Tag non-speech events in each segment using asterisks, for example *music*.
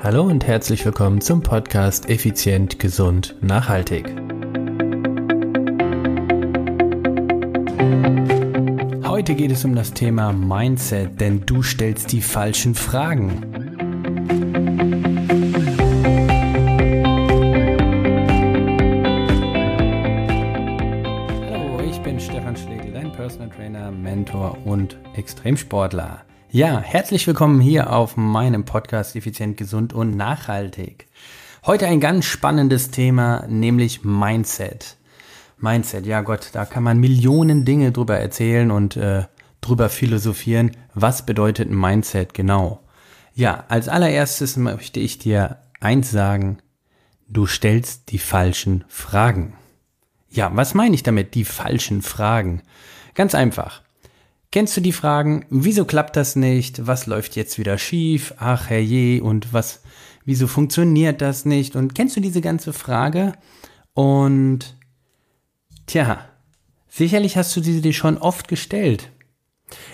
Hallo und herzlich willkommen zum Podcast Effizient, Gesund, Nachhaltig. Heute geht es um das Thema Mindset, denn du stellst die falschen Fragen. Hallo, ich bin Stefan Schlegel, dein Personal Trainer, Mentor und Extremsportler. Ja, herzlich willkommen hier auf meinem Podcast Effizient, Gesund und Nachhaltig. Heute ein ganz spannendes Thema, nämlich Mindset. Mindset, ja Gott, da kann man Millionen Dinge drüber erzählen und äh, drüber philosophieren. Was bedeutet Mindset genau? Ja, als allererstes möchte ich dir eins sagen, du stellst die falschen Fragen. Ja, was meine ich damit, die falschen Fragen? Ganz einfach. Kennst du die Fragen, wieso klappt das nicht? Was läuft jetzt wieder schief? Ach herrje, und was, wieso funktioniert das nicht? Und kennst du diese ganze Frage? Und, tja, sicherlich hast du diese dir schon oft gestellt.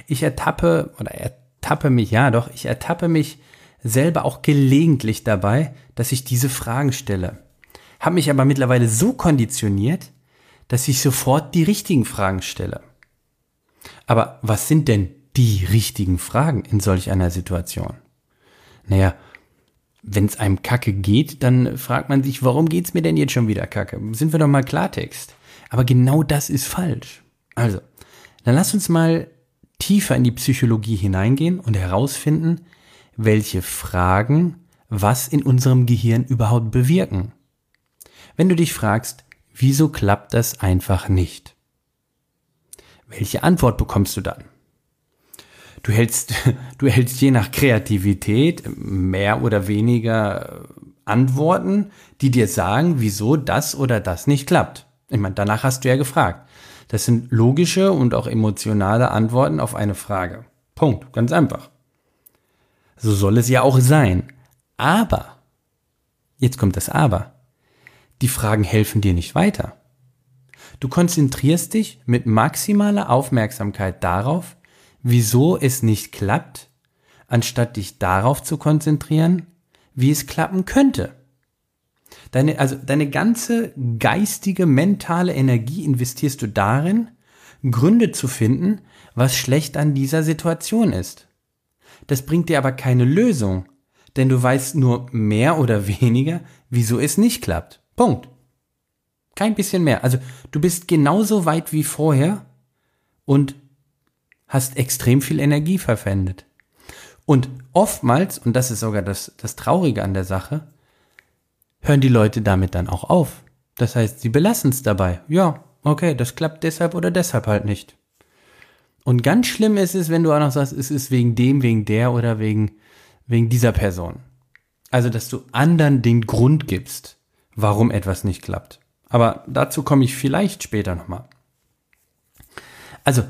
Ich ertappe, oder ertappe mich, ja doch, ich ertappe mich selber auch gelegentlich dabei, dass ich diese Fragen stelle. Habe mich aber mittlerweile so konditioniert, dass ich sofort die richtigen Fragen stelle. Aber was sind denn die richtigen Fragen in solch einer Situation? Naja, wenn es einem Kacke geht, dann fragt man sich, warum geht's mir denn jetzt schon wieder Kacke? Sind wir doch mal Klartext. Aber genau das ist falsch. Also, dann lass uns mal tiefer in die Psychologie hineingehen und herausfinden, welche Fragen was in unserem Gehirn überhaupt bewirken. Wenn du dich fragst, wieso klappt das einfach nicht? Welche Antwort bekommst du dann? Du hältst, *laughs* du hältst je nach Kreativität mehr oder weniger Antworten, die dir sagen, wieso das oder das nicht klappt. Ich meine, danach hast du ja gefragt. Das sind logische und auch emotionale Antworten auf eine Frage. Punkt. Ganz einfach. So soll es ja auch sein. Aber, jetzt kommt das Aber. Die Fragen helfen dir nicht weiter. Du konzentrierst dich mit maximaler Aufmerksamkeit darauf, wieso es nicht klappt, anstatt dich darauf zu konzentrieren, wie es klappen könnte. Deine, also deine ganze geistige, mentale Energie investierst du darin, Gründe zu finden, was schlecht an dieser Situation ist. Das bringt dir aber keine Lösung, denn du weißt nur mehr oder *laughs* weniger, wieso es nicht klappt. Punkt. Kein bisschen mehr. Also du bist genauso weit wie vorher und hast extrem viel Energie verwendet. Und oftmals, und das ist sogar das, das Traurige an der Sache, hören die Leute damit dann auch auf. Das heißt, sie belassen es dabei. Ja, okay, das klappt deshalb oder deshalb halt nicht. Und ganz schlimm ist es, wenn du auch noch sagst, es ist wegen dem, wegen der oder wegen, wegen dieser Person. Also, dass du anderen den Grund gibst, warum etwas nicht klappt. Aber dazu komme ich vielleicht später nochmal. Also,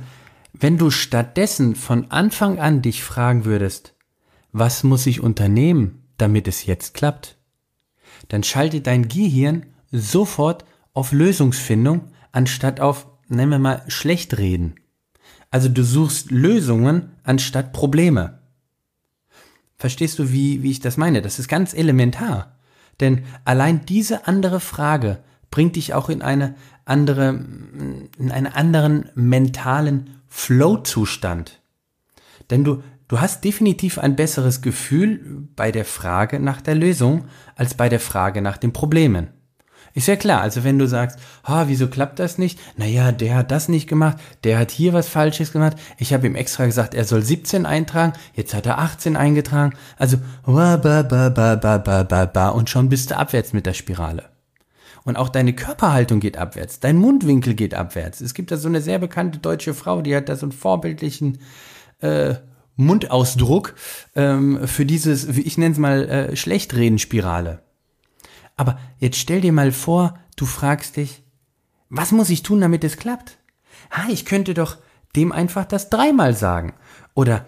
wenn du stattdessen von Anfang an dich fragen würdest, was muss ich unternehmen, damit es jetzt klappt, dann schaltet dein Gehirn sofort auf Lösungsfindung anstatt auf, nennen wir mal, schlecht reden. Also du suchst Lösungen anstatt Probleme. Verstehst du, wie, wie ich das meine? Das ist ganz elementar. Denn allein diese andere Frage bringt dich auch in eine andere, in einen anderen mentalen Flow-Zustand. Denn du, du hast definitiv ein besseres Gefühl bei der Frage nach der Lösung als bei der Frage nach den Problemen. Ist ja klar, also wenn du sagst, ah, wieso klappt das nicht? Naja, der hat das nicht gemacht, der hat hier was Falsches gemacht, ich habe ihm extra gesagt, er soll 17 eintragen, jetzt hat er 18 eingetragen, also ba, ba, ba, ba, ba, ba, ba, und schon bist du abwärts mit der Spirale. Und auch deine Körperhaltung geht abwärts, dein Mundwinkel geht abwärts. Es gibt da so eine sehr bekannte deutsche Frau, die hat da so einen vorbildlichen äh, Mundausdruck ähm, für dieses, ich nenne es mal, äh, Schlechtreden-Spirale. Aber jetzt stell dir mal vor, du fragst dich, was muss ich tun, damit es klappt? Ah, ich könnte doch dem einfach das dreimal sagen. Oder,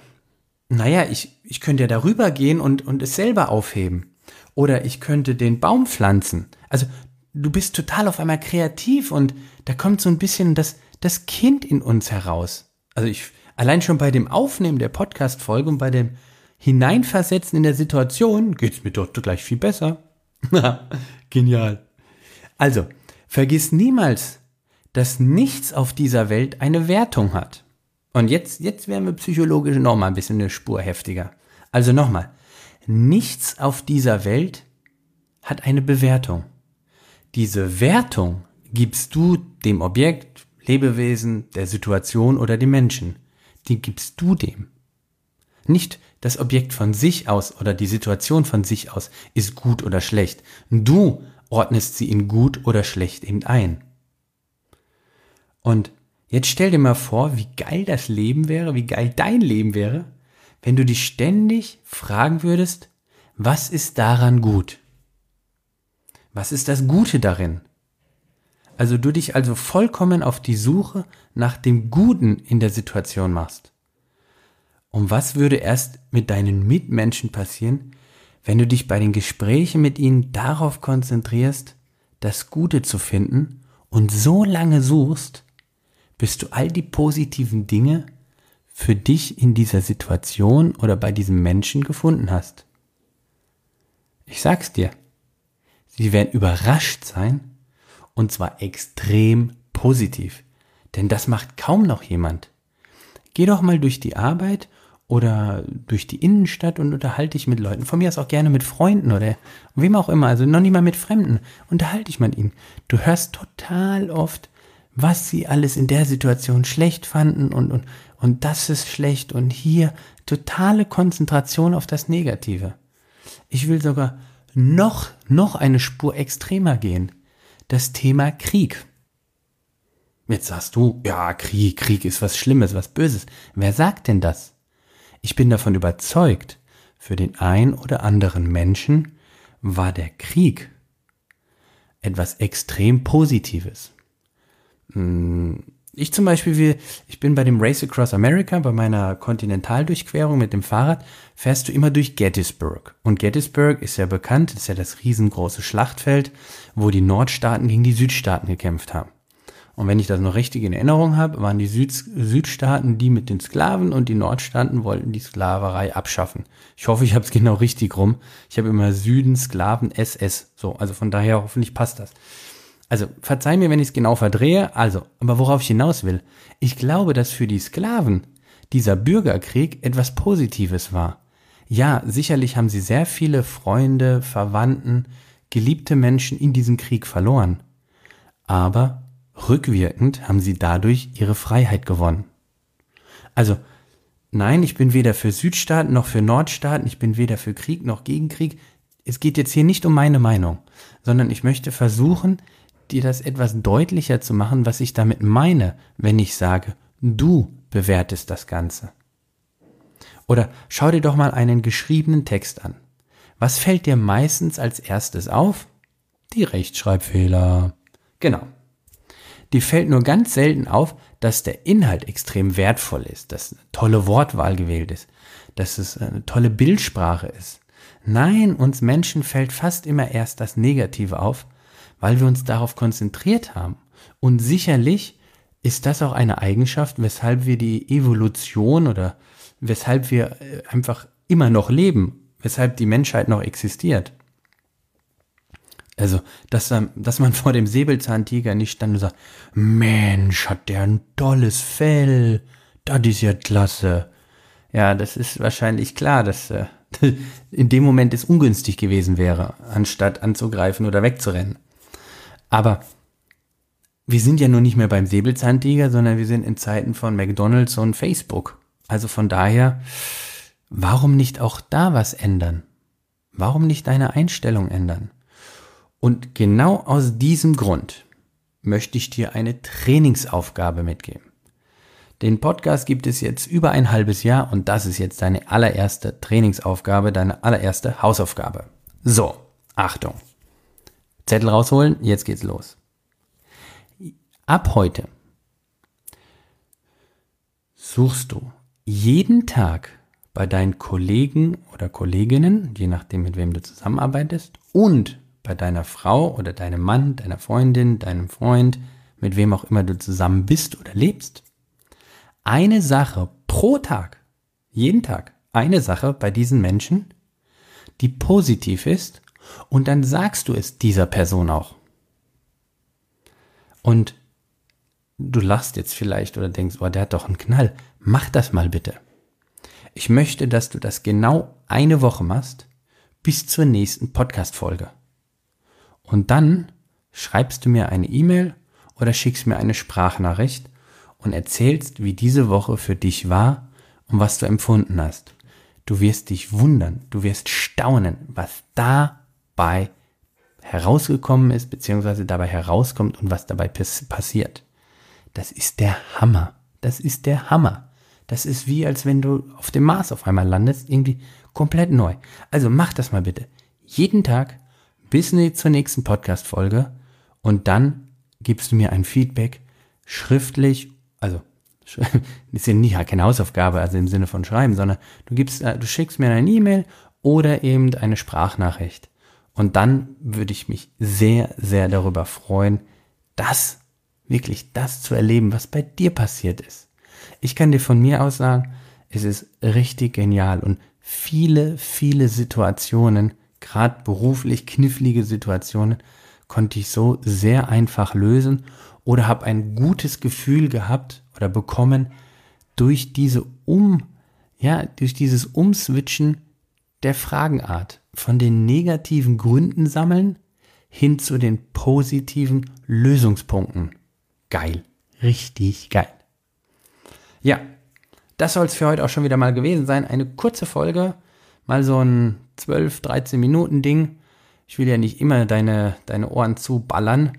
naja, ich, ich könnte ja darüber gehen und, und es selber aufheben. Oder ich könnte den Baum pflanzen. Also du bist total auf einmal kreativ und da kommt so ein bisschen das, das Kind in uns heraus. Also ich, allein schon bei dem Aufnehmen der Podcast-Folge und bei dem hineinversetzen in der Situation, geht's mir dort gleich viel besser. *laughs* Genial. Also, vergiss niemals, dass nichts auf dieser Welt eine Wertung hat. Und jetzt, jetzt werden wir psychologisch nochmal ein bisschen eine Spur heftiger. Also nochmal, nichts auf dieser Welt hat eine Bewertung. Diese Wertung gibst du dem Objekt, Lebewesen, der Situation oder dem Menschen. Die gibst du dem. Nicht das Objekt von sich aus oder die Situation von sich aus ist gut oder schlecht. Du ordnest sie in gut oder schlecht eben ein. Und jetzt stell dir mal vor, wie geil das Leben wäre, wie geil dein Leben wäre, wenn du dich ständig fragen würdest, was ist daran gut? Was ist das Gute darin? Also du dich also vollkommen auf die Suche nach dem Guten in der Situation machst. Und was würde erst mit deinen Mitmenschen passieren, wenn du dich bei den Gesprächen mit ihnen darauf konzentrierst, das Gute zu finden und so lange suchst, bis du all die positiven Dinge für dich in dieser Situation oder bei diesem Menschen gefunden hast. Ich sag's dir, sie werden überrascht sein, und zwar extrem positiv, denn das macht kaum noch jemand. Geh doch mal durch die Arbeit oder durch die Innenstadt und unterhalte dich mit Leuten. Von mir aus auch gerne mit Freunden oder wem auch immer, also noch nicht mal mit Fremden. Unterhalte dich mit ihnen. Du hörst total oft, was sie alles in der Situation schlecht fanden und, und, und das ist schlecht und hier totale Konzentration auf das Negative. Ich will sogar noch, noch eine Spur extremer gehen. Das Thema Krieg. Jetzt sagst du, ja, Krieg, Krieg ist was Schlimmes, was Böses. Wer sagt denn das? Ich bin davon überzeugt, für den ein oder anderen Menschen war der Krieg etwas extrem Positives. Ich zum Beispiel, ich bin bei dem Race Across America, bei meiner Kontinentaldurchquerung mit dem Fahrrad, fährst du immer durch Gettysburg. Und Gettysburg ist ja bekannt, ist ja das riesengroße Schlachtfeld, wo die Nordstaaten gegen die Südstaaten gekämpft haben. Und wenn ich das noch richtig in Erinnerung habe, waren die Süd Südstaaten die mit den Sklaven und die Nordstaaten wollten die Sklaverei abschaffen. Ich hoffe, ich habe es *laughs* genau richtig rum. Ich habe immer Süden, Sklaven, SS. So, also von daher hoffentlich passt das. Also verzeih mir, wenn ich es genau verdrehe. Also, aber worauf ich hinaus will, ich glaube, dass für die Sklaven dieser Bürgerkrieg etwas Positives war. Ja, sicherlich haben sie sehr viele Freunde, Verwandten, geliebte Menschen in diesem Krieg verloren. Aber Rückwirkend haben sie dadurch ihre Freiheit gewonnen. Also, nein, ich bin weder für Südstaaten noch für Nordstaaten, ich bin weder für Krieg noch gegen Krieg. Es geht jetzt hier nicht um meine Meinung, sondern ich möchte versuchen, dir das etwas deutlicher zu machen, was ich damit meine, wenn ich sage, du bewertest das Ganze. Oder schau dir doch mal einen geschriebenen Text an. Was fällt dir meistens als erstes auf? Die Rechtschreibfehler. Genau die fällt nur ganz selten auf, dass der Inhalt extrem wertvoll ist, dass eine tolle Wortwahl gewählt ist, dass es eine tolle Bildsprache ist. Nein, uns Menschen fällt fast immer erst das Negative auf, weil wir uns darauf konzentriert haben. Und sicherlich ist das auch eine Eigenschaft, weshalb wir die Evolution oder weshalb wir äh, einfach immer noch leben, weshalb die Menschheit noch existiert. Also, dass, dass man *laughs* vor dem Säbelzahntiger nicht stand und sagt, Mensch, hat der ein tolles Fell, das ist ja klasse. Ja, das ist wahrscheinlich klar, dass äh, *laughs* in dem Moment es ungünstig gewesen wäre, anstatt anzugreifen oder wegzurennen. Aber wir sind ja nun nicht mehr beim Säbelzahntiger, sondern wir sind in Zeiten von McDonald's und Facebook. Also von daher, warum nicht auch da was ändern? Warum nicht deine Einstellung ändern? Und genau aus diesem Grund möchte ich dir eine Trainingsaufgabe mitgeben. Den Podcast gibt es jetzt über ein halbes Jahr und das ist jetzt deine allererste Trainingsaufgabe, deine allererste Hausaufgabe. So, Achtung. Zettel rausholen, jetzt geht's los. Ab heute suchst du jeden Tag bei deinen Kollegen oder Kolleginnen, je nachdem mit wem du zusammenarbeitest, und bei deiner Frau oder deinem Mann, deiner Freundin, deinem Freund, mit wem auch immer du zusammen bist oder lebst, eine Sache pro Tag, jeden Tag, eine Sache bei diesen Menschen, die positiv ist, und dann sagst du es dieser Person auch. Und du lachst jetzt vielleicht oder denkst, oh, der hat doch einen Knall. Mach das mal bitte. Ich möchte, dass du das genau eine Woche machst, bis zur nächsten Podcast-Folge. Und dann schreibst du mir eine E-Mail oder schickst mir eine Sprachnachricht und erzählst, wie diese Woche für dich war und was du empfunden hast. Du wirst dich wundern, du wirst staunen, was dabei herausgekommen ist, beziehungsweise dabei herauskommt und was dabei passiert. Das ist der Hammer. Das ist der Hammer. Das ist wie, als wenn du auf dem Mars auf einmal landest, irgendwie komplett neu. Also mach das mal bitte. Jeden Tag bis zur nächsten Podcast-Folge und dann gibst du mir ein Feedback schriftlich, also *laughs* ist ja nicht keine Hausaufgabe, also im Sinne von schreiben, sondern du gibst, äh, du schickst mir eine E-Mail oder eben eine Sprachnachricht. Und dann würde ich mich sehr, sehr darüber freuen, das, wirklich das zu erleben, was bei dir passiert ist. Ich kann dir von mir aus sagen, es ist richtig genial und viele, viele Situationen, gerade beruflich knifflige Situationen, konnte ich so sehr einfach lösen oder habe ein gutes Gefühl gehabt oder bekommen durch diese Um, ja, durch dieses Umswitchen der Fragenart von den negativen Gründen sammeln hin zu den positiven Lösungspunkten. Geil. Richtig geil. Ja, das soll es für heute auch schon wieder mal gewesen sein. Eine kurze Folge, mal so ein 12, 13 Minuten Ding. Ich will ja nicht immer deine, deine Ohren zuballern.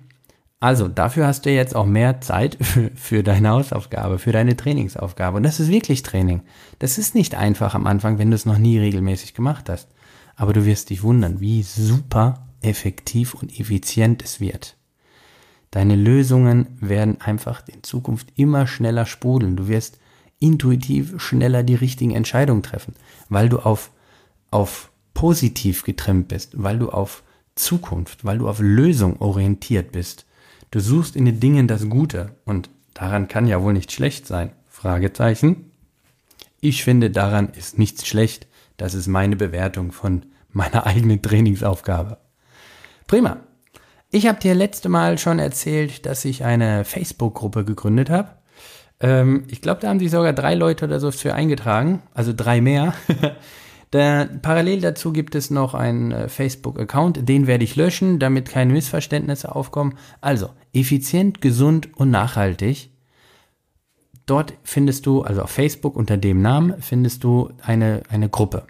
Also, dafür hast du jetzt auch mehr Zeit *laughs* für, deine Hausaufgabe, für deine Trainingsaufgabe. Und das ist wirklich Training. Das ist nicht einfach am Anfang, wenn du es noch nie regelmäßig gemacht hast. Aber du wirst dich wundern, wie super effektiv und effizient es wird. Deine Lösungen werden einfach in Zukunft immer schneller sprudeln. Du wirst intuitiv schneller die richtigen Entscheidungen treffen, weil du auf, auf positiv getrimmt bist, weil du auf Zukunft, weil du auf Lösung orientiert bist. Du suchst in den Dingen das Gute und daran kann ja wohl nicht schlecht sein. Fragezeichen. Ich finde, daran ist nichts schlecht. Das ist meine Bewertung von meiner *laughs* eigenen Trainingsaufgabe. Prima. Ich habe dir letzte Mal schon erzählt, dass ich eine Facebook-Gruppe gegründet habe. Ähm, ich glaube, da haben sich sogar drei Leute oder so für eingetragen, also drei mehr. *laughs* Da, parallel dazu gibt es noch einen äh, Facebook-Account, den werde ich löschen, damit keine Missverständnisse aufkommen. Also, effizient, gesund und nachhaltig. Dort findest du, also auf Facebook unter dem Namen, findest du eine, eine Gruppe.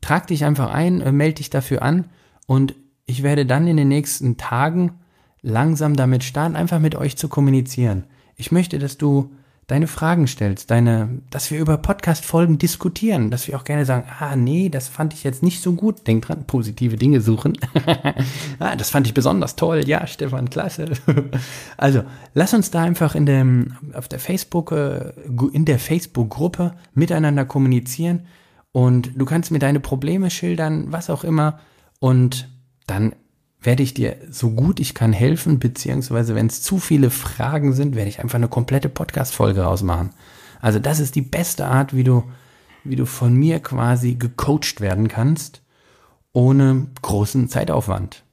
Trag dich einfach ein, äh, melde dich dafür an und ich werde dann in den nächsten Tagen langsam damit starten, einfach mit euch zu kommunizieren. Ich möchte, dass du deine Fragen stellst, deine, dass wir über Podcast-Folgen diskutieren, dass wir auch gerne sagen, ah, nee, das fand ich jetzt nicht so gut. Denk dran, positive Dinge suchen. *laughs* ah, das fand ich besonders toll. Ja, Stefan, klasse. *laughs* also, lass uns da einfach in dem, auf der Facebook, äh, in der Facebook-Gruppe miteinander kommunizieren und du kannst mir deine Probleme schildern, was auch immer und dann werde ich dir so gut ich kann helfen, beziehungsweise wenn es zu viele Fragen sind, werde ich einfach eine komplette Podcast-Folge rausmachen. Also das ist die beste Art, wie du, wie du von mir quasi gecoacht werden kannst, ohne großen Zeitaufwand.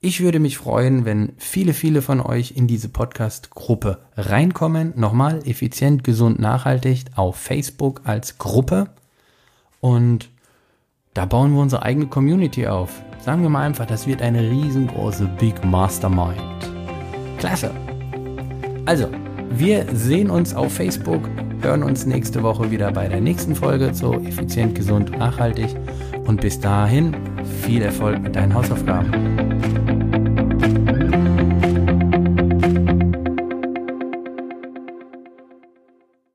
Ich würde mich freuen, wenn viele, viele von euch in diese Podcast-Gruppe reinkommen. Nochmal, effizient, gesund, nachhaltig auf Facebook als Gruppe. Und da bauen wir unsere eigene Community auf. Sagen wir mal einfach, das wird eine riesengroße Big Mastermind. Klasse. Also, wir sehen uns auf Facebook, hören uns nächste Woche wieder bei der nächsten Folge zu Effizient, Gesund, Nachhaltig. Und bis dahin viel Erfolg mit deinen Hausaufgaben.